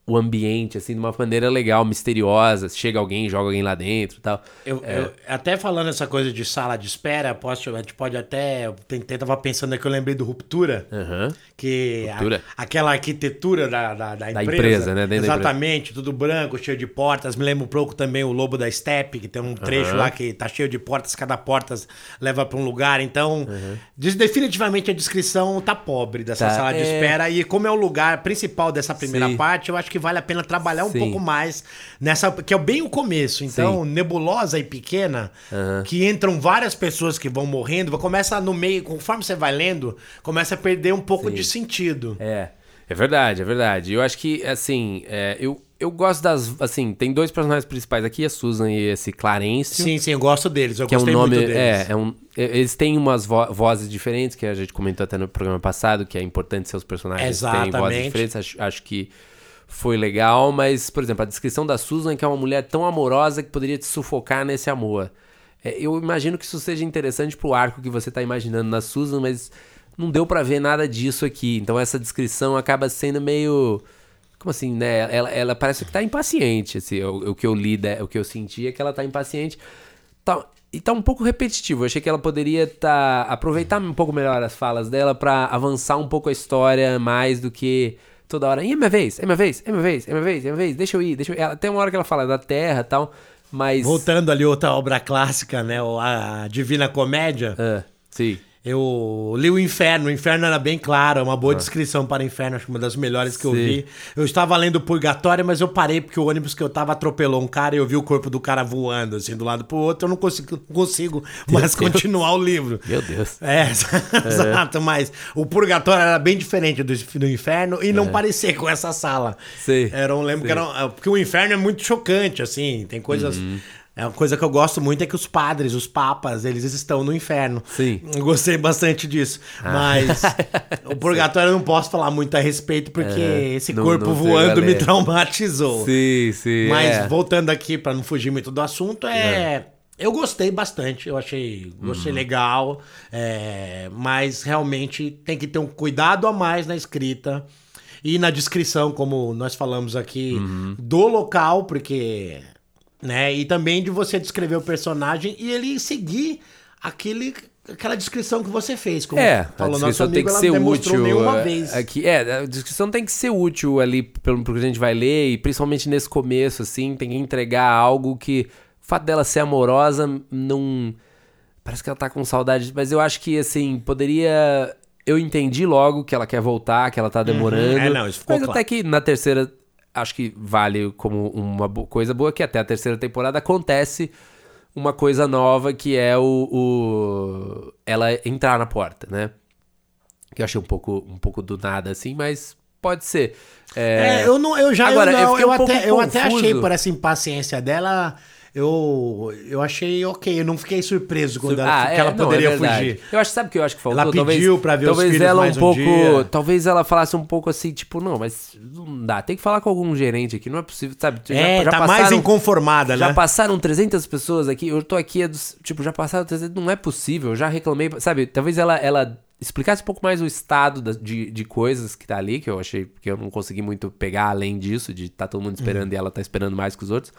o ambiente, assim, de uma maneira legal, misteriosa. Chega alguém, joga alguém lá dentro e tal. Eu, é. eu, até falando essa coisa de sala de espera, posso, a gente pode até. Eu tentei, tava pensando aqui, eu lembrei do Ruptura. Uhum. Que Ruptura. A, aquela arquitetura da, da, da, empresa. Da empresa, né? Dentro exatamente, empresa. tudo branco, cheio de portas. Me lembro um pouco também o Lobo da Steppe, que tem um trecho uhum. lá que tá cheio de portas, cada porta leva para um lugar. Então, uhum. definitivamente a descrição tá pobre dessa tá, sala é... de espera. E como é o lugar principal dessa primeira Sim. parte, eu acho que vale a pena trabalhar um Sim. pouco mais nessa. Que é bem o começo. Então, Sim. nebulosa e pequena, uhum. que entram várias pessoas que vão morrendo, começa no meio, conforme você vai lendo, começa a perder um pouco Sim. de sentido. É. É verdade, é verdade. Eu acho que, assim, é, eu, eu gosto das. Assim, tem dois personagens principais aqui, a Susan e esse Clarence. Sim, sim, eu gosto deles. Eu que é um nome, muito deles. É, é um, eles têm umas vo vozes diferentes, que a gente comentou até no programa passado, que é importante ser os personagens Exatamente. têm vozes diferentes. Acho, acho que foi legal, mas, por exemplo, a descrição da Susan, que é uma mulher tão amorosa que poderia te sufocar nesse amor. É, eu imagino que isso seja interessante pro arco que você tá imaginando na Susan, mas não deu para ver nada disso aqui. Então essa descrição acaba sendo meio. Como assim, né? Ela, ela parece que tá impaciente. Assim, o, o que eu li, o que eu senti é que ela tá impaciente. Tá, e tá um pouco repetitivo. Eu achei que ela poderia tá, aproveitar um pouco melhor as falas dela para avançar um pouco a história mais do que toda hora. É minha vez, é minha vez, é minha vez, é minha vez, é minha vez, deixa eu ir, deixa eu ir. Ela, tem uma hora que ela fala da terra e tal, mas. Voltando ali outra obra clássica, né? A Divina Comédia. É, sim. Eu li o Inferno, o Inferno era bem claro, é uma boa ah. descrição para o Inferno, acho que uma das melhores que Sim. eu vi. Eu estava lendo Purgatório, mas eu parei porque o ônibus que eu estava atropelou um cara e eu vi o corpo do cara voando, assim, do lado pro outro, eu não consigo, não consigo mais Deus. continuar o livro. Meu Deus. É, exato, mas o Purgatório era bem diferente do, do Inferno e não é. parecia com essa sala. Sim. Era um, lembro Sim. que era, porque o Inferno é muito chocante, assim, tem coisas... Uhum é uma coisa que eu gosto muito é que os padres, os papas, eles estão no inferno. Sim. Eu gostei bastante disso. Ah. Mas o purgatório eu não posso falar muito a respeito porque é, esse não, corpo não voando me traumatizou. Sim, sim. Mas é. voltando aqui para não fugir muito do assunto, é, é. Eu gostei bastante, eu achei, gostei uhum. legal, é, mas realmente tem que ter um cuidado a mais na escrita e na descrição, como nós falamos aqui, uhum. do local, porque né? E também de você descrever o personagem e ele seguir aquele aquela descrição que você fez. Como é, falou, a descrição amigo, tem que ser útil. Nenhuma é, vez. Aqui, é, a descrição tem que ser útil ali pelo que a gente vai ler, e principalmente nesse começo, assim, tem que entregar algo que. O fato dela ser amorosa não. Parece que ela tá com saudade, mas eu acho que, assim, poderia. Eu entendi logo que ela quer voltar, que ela tá demorando. Uhum. É, não, isso ficou mas claro. até que na terceira acho que vale como uma coisa boa que até a terceira temporada acontece uma coisa nova que é o, o, ela entrar na porta, né? Que eu achei um pouco um pouco do nada assim, mas pode ser. É, é eu não, eu já Agora, eu, não, eu, um até, eu até achei por essa impaciência dela eu, eu achei ok. Eu não fiquei surpreso quando ela, ah, que é, ela não, poderia é fugir. Eu acho, sabe o que eu acho que faltou? Ela pediu talvez, pra ver talvez os filhos ela mais um pouco, dia. Talvez ela falasse um pouco assim, tipo, não, mas não dá. Tem que falar com algum gerente aqui, não é possível, sabe? Já, é, já tá passaram, mais inconformada, já né? Já passaram 300 pessoas aqui, eu tô aqui, tipo, já passaram 300, não é possível, eu já reclamei, sabe? Talvez ela, ela explicasse um pouco mais o estado de, de coisas que tá ali, que eu achei que eu não consegui muito pegar além disso, de tá todo mundo esperando uhum. e ela tá esperando mais que os outros.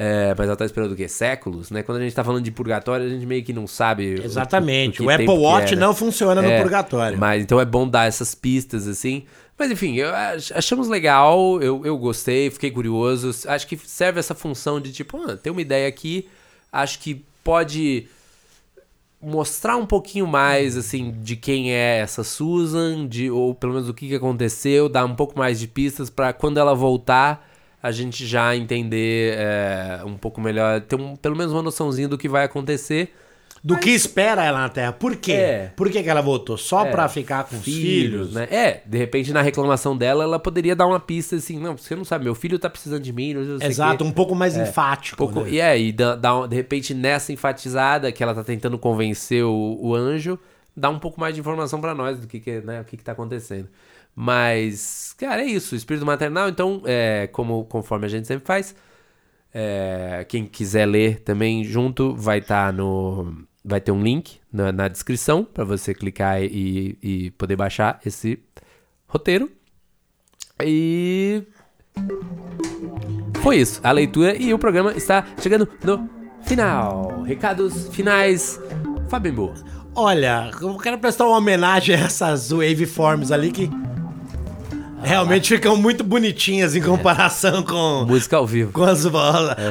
É, mas ela tá esperando o quê? Séculos, né? Quando a gente tá falando de purgatório, a gente meio que não sabe. Exatamente. O, o, o Apple Watch não funciona é, no purgatório. Mas então é bom dar essas pistas, assim. Mas enfim, eu, achamos legal, eu, eu gostei, fiquei curioso. Acho que serve essa função de tipo, ah, tem uma ideia aqui, acho que pode mostrar um pouquinho mais assim de quem é essa Susan, de ou pelo menos o que, que aconteceu, dar um pouco mais de pistas para quando ela voltar a gente já entender é, um pouco melhor, ter um, pelo menos uma noçãozinha do que vai acontecer. Do Mas... que espera ela na Terra. Por quê? É. Por que, que ela voltou? Só é. pra ficar com filhos, filhos, né? É, de repente na reclamação dela, ela poderia dar uma pista assim, não, você não sabe, meu filho tá precisando de mim. Exato, um pouco mais é. enfático. Pouco, né? E é, e dá, de repente nessa enfatizada que ela tá tentando convencer o, o anjo, dá um pouco mais de informação para nós do que, que, né, o que, que tá acontecendo. Mas, cara, é isso. Espírito maternal, então, é, como conforme a gente sempre faz, é, quem quiser ler também junto, vai estar tá no. Vai ter um link na, na descrição para você clicar e, e poder baixar esse roteiro. E. Foi isso, a leitura e o programa está chegando no final. Recados finais, Fábio Boa. Olha, eu quero prestar uma homenagem a essas waveforms ali que Realmente ficam muito bonitinhas em comparação com. Música ao vivo. Com as,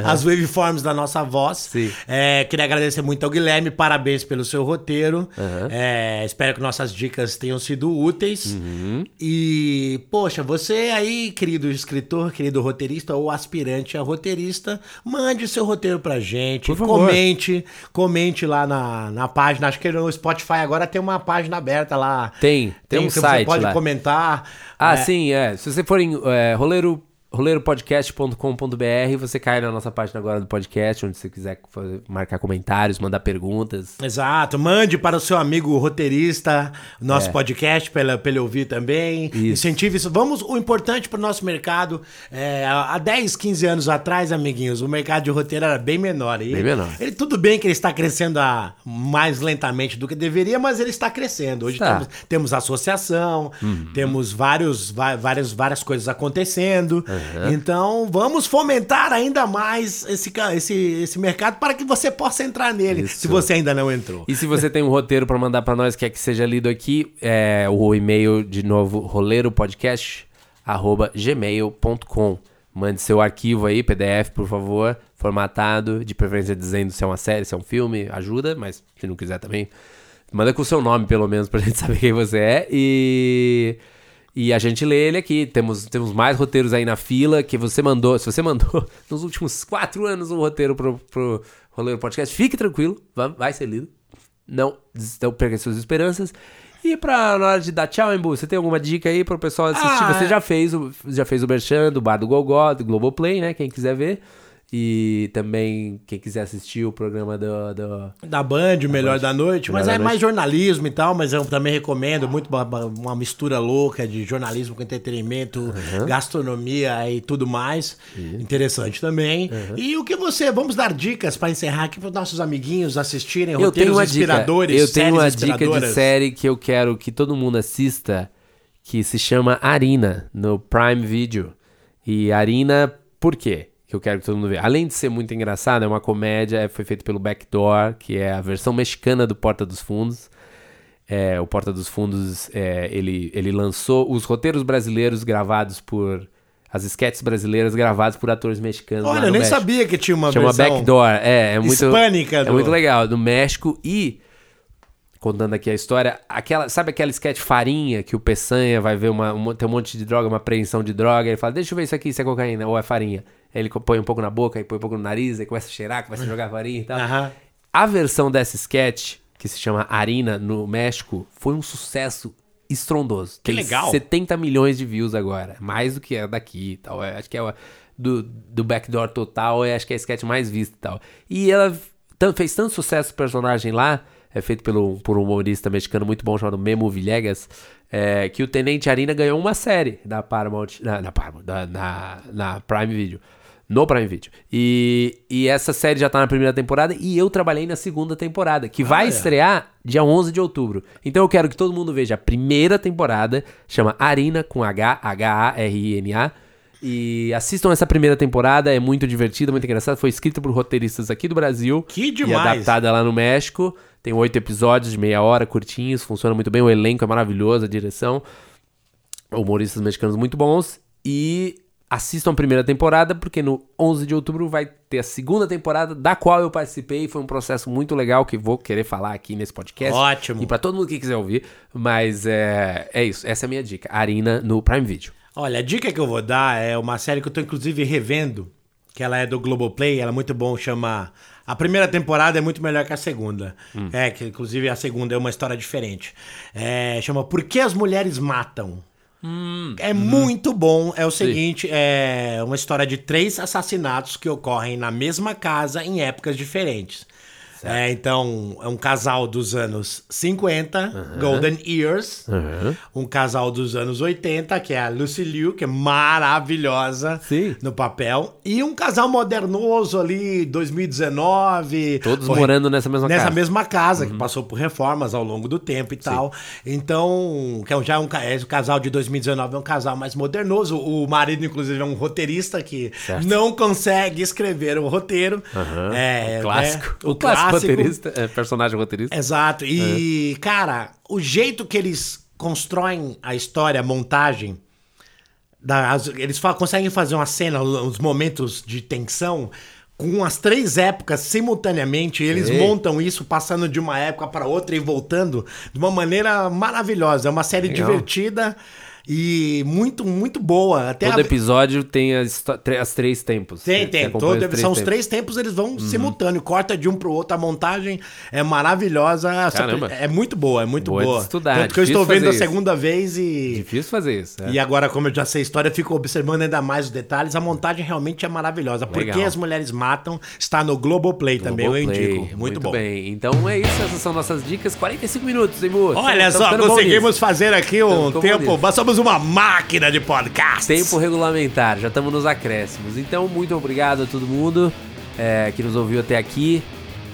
as waveforms da nossa voz. Sim. É, queria agradecer muito ao Guilherme, parabéns pelo seu roteiro. Uhum. É, espero que nossas dicas tenham sido úteis. Uhum. E, poxa, você aí, querido escritor, querido roteirista ou aspirante a roteirista, mande seu roteiro pra gente. Comente, comente lá na, na página. Acho que no Spotify agora tem uma página aberta lá. Tem, tem, tem um site. Você pode lá. comentar. Ah, é. sim, é. Se você for em é, roleiro roleiropodcast.com.br, você cai na nossa página agora do podcast, onde você quiser fazer, marcar comentários, mandar perguntas. Exato, mande para o seu amigo roteirista nosso é. podcast para ele, ouvir também. Isso. Incentive isso. Vamos, o importante para o nosso mercado, é, há 10, 15 anos atrás, amiguinhos, o mercado de roteiro era bem menor. E bem menor. Ele, tudo bem que ele está crescendo a, mais lentamente do que deveria, mas ele está crescendo. Hoje tá. temos, temos associação, uhum. temos vários, várias, várias coisas acontecendo. Uhum. Uhum. Então, vamos fomentar ainda mais esse, esse, esse mercado para que você possa entrar nele, Isso. se você ainda não entrou. E se você tem um roteiro para mandar para nós, quer que seja lido aqui, é o e-mail de novo, roleiropodcast@gmail.com. Mande seu arquivo aí, PDF, por favor, formatado, de preferência dizendo se é uma série, se é um filme, ajuda, mas se não quiser também, manda com o seu nome, pelo menos, pra gente saber quem você é. E e a gente lê ele aqui. Temos, temos mais roteiros aí na fila que você mandou. Se você mandou nos últimos quatro anos um roteiro pro, pro Roleiro Podcast, fique tranquilo, vai, vai ser lido. Não, não perca suas esperanças. E pra na hora de dar tchau, Embu, você tem alguma dica aí pro pessoal assistir? Ah, você já fez o, já fez o Merchan do Bar do Gogó, do Globoplay, né? Quem quiser ver. E também, quem quiser assistir o programa do. do da Band, o Melhor da Noite. Mas é noite. mais jornalismo e tal, mas eu também recomendo muito uma, mistura louca de jornalismo com entretenimento, uhum. gastronomia e tudo mais. Isso. Interessante também. Uhum. E o que você. Vamos dar dicas para encerrar aqui para os nossos amiguinhos assistirem eu roteiros tenho inspiradores. Dica. Eu tenho uma dica de série que eu quero que todo mundo assista, que se chama Arina, no Prime Video. E Arina, por quê? Que eu quero que todo mundo veja. Além de ser muito engraçado, é uma comédia, é, foi feito pelo Backdoor, que é a versão mexicana do Porta dos Fundos. É, o Porta dos Fundos, é, ele, ele lançou os roteiros brasileiros gravados por... As sketches brasileiras gravadas por atores mexicanos. Olha, eu nem México. sabia que tinha uma Chama versão Backdoor. É, é muito... Hispânica. É muito legal. Do México e contando aqui a história. Aquela, sabe aquela sketch farinha que o Peçanha vai ver uma, uma, tem um monte de droga, uma apreensão de droga, ele fala, deixa eu ver isso aqui, se é cocaína ou é farinha. Ele põe um pouco na boca, aí põe um pouco no nariz, aí começa a cheirar, começa a jogar farinha e tal. Uhum. A versão dessa sketch, que se chama Arina, no México, foi um sucesso estrondoso. Que Tem legal. 70 milhões de views agora. Mais do que é daqui e tal. Acho que é do, do Backdoor Total, eu acho que é a sketch mais vista e tal. E ela fez tanto sucesso o personagem lá, é feito pelo, por um humorista mexicano muito bom chamado Memo Villegas, é, que o Tenente Arina ganhou uma série da Paramount, na, na Paramount, na, na Prime Video no Prime Video. E, e essa série já tá na primeira temporada e eu trabalhei na segunda temporada, que ah, vai é. estrear dia 11 de outubro. Então eu quero que todo mundo veja a primeira temporada, chama Arina com H, H-A-R-I-N-A. E assistam essa primeira temporada, é muito divertida, muito engraçada. Foi escrita por roteiristas aqui do Brasil. Que demais! E adaptada lá no México. Tem oito episódios de meia hora, curtinhos, funciona muito bem. O elenco é maravilhoso, a direção. Humoristas mexicanos muito bons. E assistam a primeira temporada, porque no 11 de outubro vai ter a segunda temporada, da qual eu participei. Foi um processo muito legal que vou querer falar aqui nesse podcast. Ótimo. E para todo mundo que quiser ouvir. Mas é, é isso, essa é a minha dica. Arina no Prime Video. Olha, a dica que eu vou dar é uma série que eu tô inclusive revendo, que ela é do Globoplay, ela é muito bom, chama... A primeira temporada é muito melhor que a segunda. Hum. É, que inclusive a segunda é uma história diferente. É, chama Por que as Mulheres Matam? Hum, é hum. muito bom. É o seguinte: Sim. é uma história de três assassinatos que ocorrem na mesma casa em épocas diferentes. É, então, é um casal dos anos 50, uhum. Golden Years. Uhum. Um casal dos anos 80, que é a Lucy Liu, que é maravilhosa Sim. no papel. E um casal modernoso ali, 2019. Todos morrendo nessa mesma nessa casa. Nessa mesma casa, uhum. que passou por reformas ao longo do tempo e Sim. tal. Então, que é já um, é, o casal de 2019 é um casal mais modernoso. O marido, inclusive, é um roteirista que certo. não consegue escrever o roteiro. É, o clássico. Né? O, o clássico roteirista, é, personagem roteirista. Exato. E, é. cara, o jeito que eles constroem a história, a montagem, da, as, eles fa conseguem fazer uma cena, os momentos de tensão com as três épocas simultaneamente, eles Ei. montam isso passando de uma época para outra e voltando de uma maneira maravilhosa. É uma série Legal. divertida. E muito, muito boa. Até Todo a... episódio tem as, as três tempos. Tem, tem. Todo, três são os três tempos, eles vão uhum. simultâneo. Corta de um pro outro. A montagem é maravilhosa. Caramba. É muito boa, é muito boa. boa. estudar. Tanto que eu estou vendo a segunda vez e. Difícil fazer isso. É. E agora, como eu já sei a história, eu fico observando ainda mais os detalhes. A montagem realmente é maravilhosa. Legal. Porque as mulheres matam está no Globoplay, Globoplay também, eu indico. Muito, muito bom. bem. Então é isso. Essas são nossas dicas. 45 minutos, hein, Olha só, conseguimos fazer aqui um tempo. Nós somos uma máquina máquina de podcast. Tempo regulamentar, já estamos nos acréscimos. Então, muito obrigado a todo mundo é, que nos ouviu até aqui.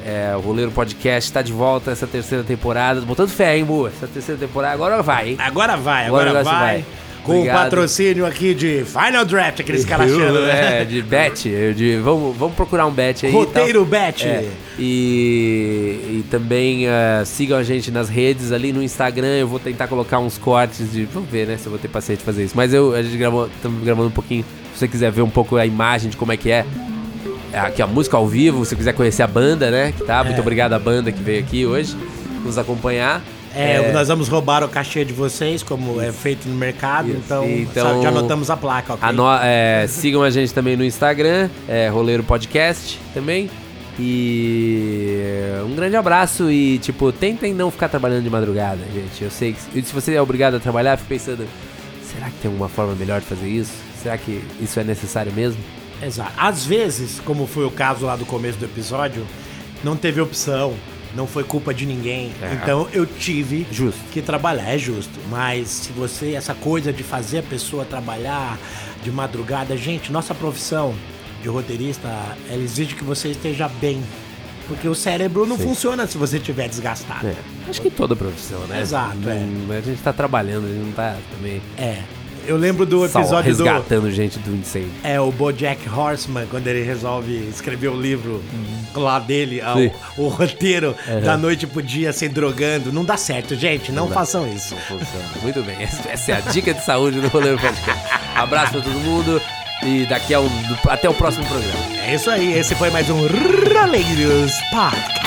É, o Roleiro Podcast está de volta essa terceira temporada. Botando fé, hein, boa? Essa terceira temporada agora vai, hein? Agora vai, agora, agora vai. vai. Com o patrocínio aqui de Final Draft, aqueles caras achando, né? É, de bet. De, vamos, vamos procurar um bet aí. Roteiro bet. É, e, e também uh, sigam a gente nas redes ali no Instagram. Eu vou tentar colocar uns cortes de. Vamos ver, né? Se eu vou ter paciência de fazer isso. Mas eu, a gente gravou, estamos gravando um pouquinho. Se você quiser ver um pouco a imagem de como é que é. é aqui a música ao vivo, se você quiser conhecer a banda, né? Que tá. Muito é. obrigado à banda que veio aqui hoje nos acompanhar. É, é, nós vamos roubar o cachê de vocês, como é feito no mercado, então, então, já anotamos a placa, ok? no, é, sigam a gente também no Instagram, é, Roleiro Podcast também. E um grande abraço e, tipo, tentem não ficar trabalhando de madrugada, gente. Eu sei que se você é obrigado a trabalhar, fique pensando, será que tem alguma forma melhor de fazer isso? Será que isso é necessário mesmo? Exato. Às vezes, como foi o caso lá do começo do episódio, não teve opção não foi culpa de ninguém. É. Então eu tive justo. que trabalhar, é justo. Mas se você, essa coisa de fazer a pessoa trabalhar de madrugada, gente, nossa profissão de roteirista, ela exige que você esteja bem. Porque o cérebro não Sim. funciona se você estiver desgastado. É. Acho que toda profissão, né? Exato. Não, é. A gente tá trabalhando, a gente não tá também. É. Eu lembro do episódio Só resgatando do... gente do incêndio. É, o BoJack Horseman, quando ele resolve escrever o livro uhum. lá dele, o, o, roteiro uhum. da noite pro dia se drogando. Não dá certo, gente. Não, não façam isso. Não funciona. Muito bem. Essa é a dica de saúde do Rolê Podcast. Abraço pra todo mundo e daqui ao, até o próximo programa. É isso aí. Esse foi mais um Roleiros Podcast.